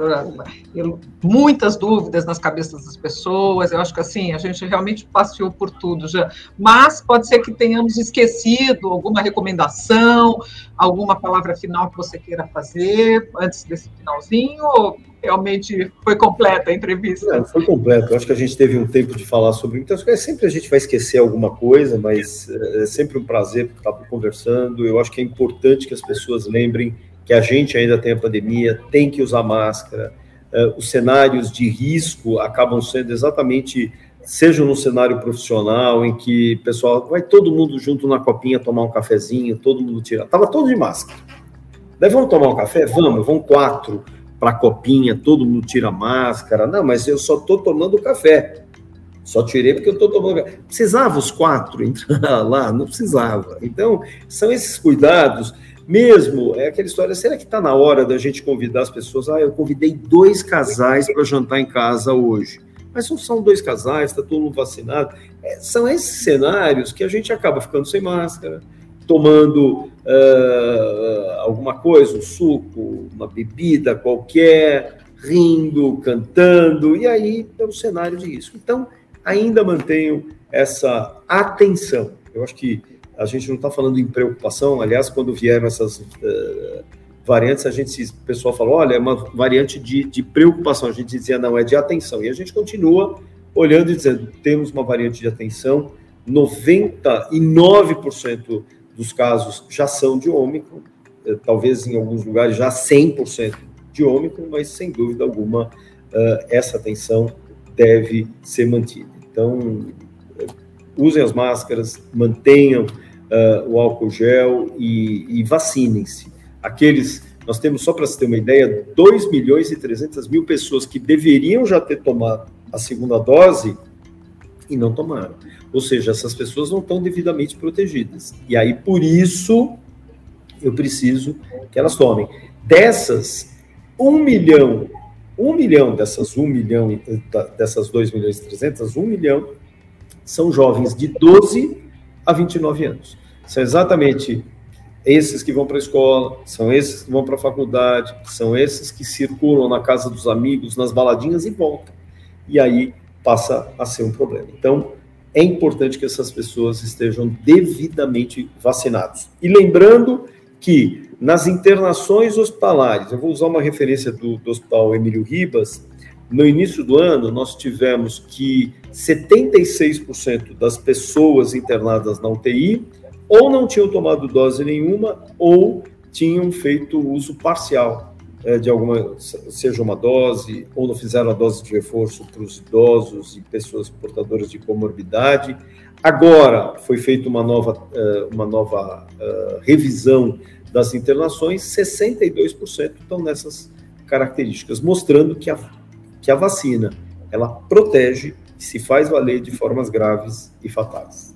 muitas dúvidas nas cabeças das pessoas. Eu acho que assim a gente realmente passeou por tudo já. Mas pode ser que tenhamos esquecido alguma recomendação, alguma palavra final que você queira fazer antes desse finalzinho. Ou realmente foi completa a entrevista? Não, foi completa. Acho que a gente teve um tempo de falar sobre muitas coisas. Sempre a gente vai esquecer alguma coisa, mas é, é sempre um prazer estar conversando. Eu acho que é importante que as pessoas lembrem que a gente ainda tem a pandemia, tem que usar máscara. Uh, os cenários de risco acabam sendo exatamente, seja no cenário profissional, em que pessoal vai todo mundo junto na copinha tomar um cafezinho, todo mundo tira. Tava todo de máscara. Daí vamos tomar um café? Vamos, vão quatro para a copinha, todo mundo tira máscara. Não, mas eu só estou tomando café. Só tirei porque eu estou tomando café. Precisava os quatro entrar *laughs* lá? Não precisava. Então, são esses cuidados. Mesmo, é aquela história, será que está na hora da gente convidar as pessoas? Ah, eu convidei dois casais para jantar em casa hoje. Mas não são dois casais, está todo mundo vacinado. É, são esses cenários que a gente acaba ficando sem máscara, tomando uh, alguma coisa, um suco, uma bebida qualquer, rindo, cantando, e aí é um cenário de risco. Então, ainda mantenho essa atenção. Eu acho que a gente não está falando em preocupação, aliás, quando vieram essas uh, variantes, a gente, o pessoal falou, olha, é uma variante de, de preocupação, a gente dizia, não, é de atenção, e a gente continua olhando e dizendo, temos uma variante de atenção, 99% dos casos já são de Ômicron, eh, talvez em alguns lugares já 100% de Ômicron, mas sem dúvida alguma eh, essa atenção deve ser mantida. Então, eh, usem as máscaras, mantenham o álcool gel e, e vacinem-se. Aqueles, nós temos, só para você ter uma ideia, 2 milhões e 300 mil pessoas que deveriam já ter tomado a segunda dose e não tomaram. Ou seja, essas pessoas não estão devidamente protegidas. E aí, por isso, eu preciso que elas tomem. Dessas, um milhão, um milhão dessas um milhão, dessas 2 milhões e 300, um milhão são jovens de 12 a 29 anos. São exatamente esses que vão para a escola, são esses que vão para a faculdade, são esses que circulam na casa dos amigos, nas baladinhas e voltam. E aí passa a ser um problema. Então, é importante que essas pessoas estejam devidamente vacinadas. E lembrando que nas internações hospitalares, eu vou usar uma referência do, do Hospital Emílio Ribas, no início do ano, nós tivemos que 76% das pessoas internadas na UTI ou não tinham tomado dose nenhuma ou tinham feito uso parcial de alguma, seja uma dose, ou não fizeram a dose de reforço para os idosos e pessoas portadoras de comorbidade. Agora foi feita uma nova, é, uma nova uh, revisão das internações, 62% estão nessas características, mostrando que a que a vacina ela protege e se faz valer de formas graves e fatais.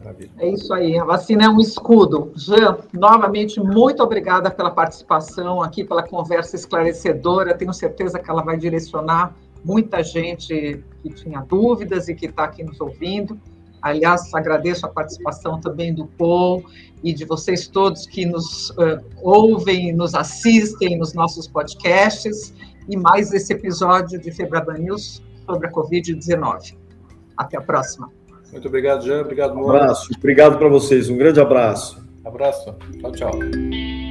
Maravilha. É isso aí, a vacina é um escudo. Jean, novamente, muito obrigada pela participação aqui, pela conversa esclarecedora. Tenho certeza que ela vai direcionar muita gente que tinha dúvidas e que está aqui nos ouvindo. Aliás, agradeço a participação também do Paul e de vocês todos que nos uh, ouvem, nos assistem nos nossos podcasts e mais esse episódio de Febraban News sobre a Covid-19. Até a próxima. Muito obrigado, Jean. Obrigado, Moura. Um abraço. Obrigado para vocês. Um grande abraço. Abraço. Tchau, tchau.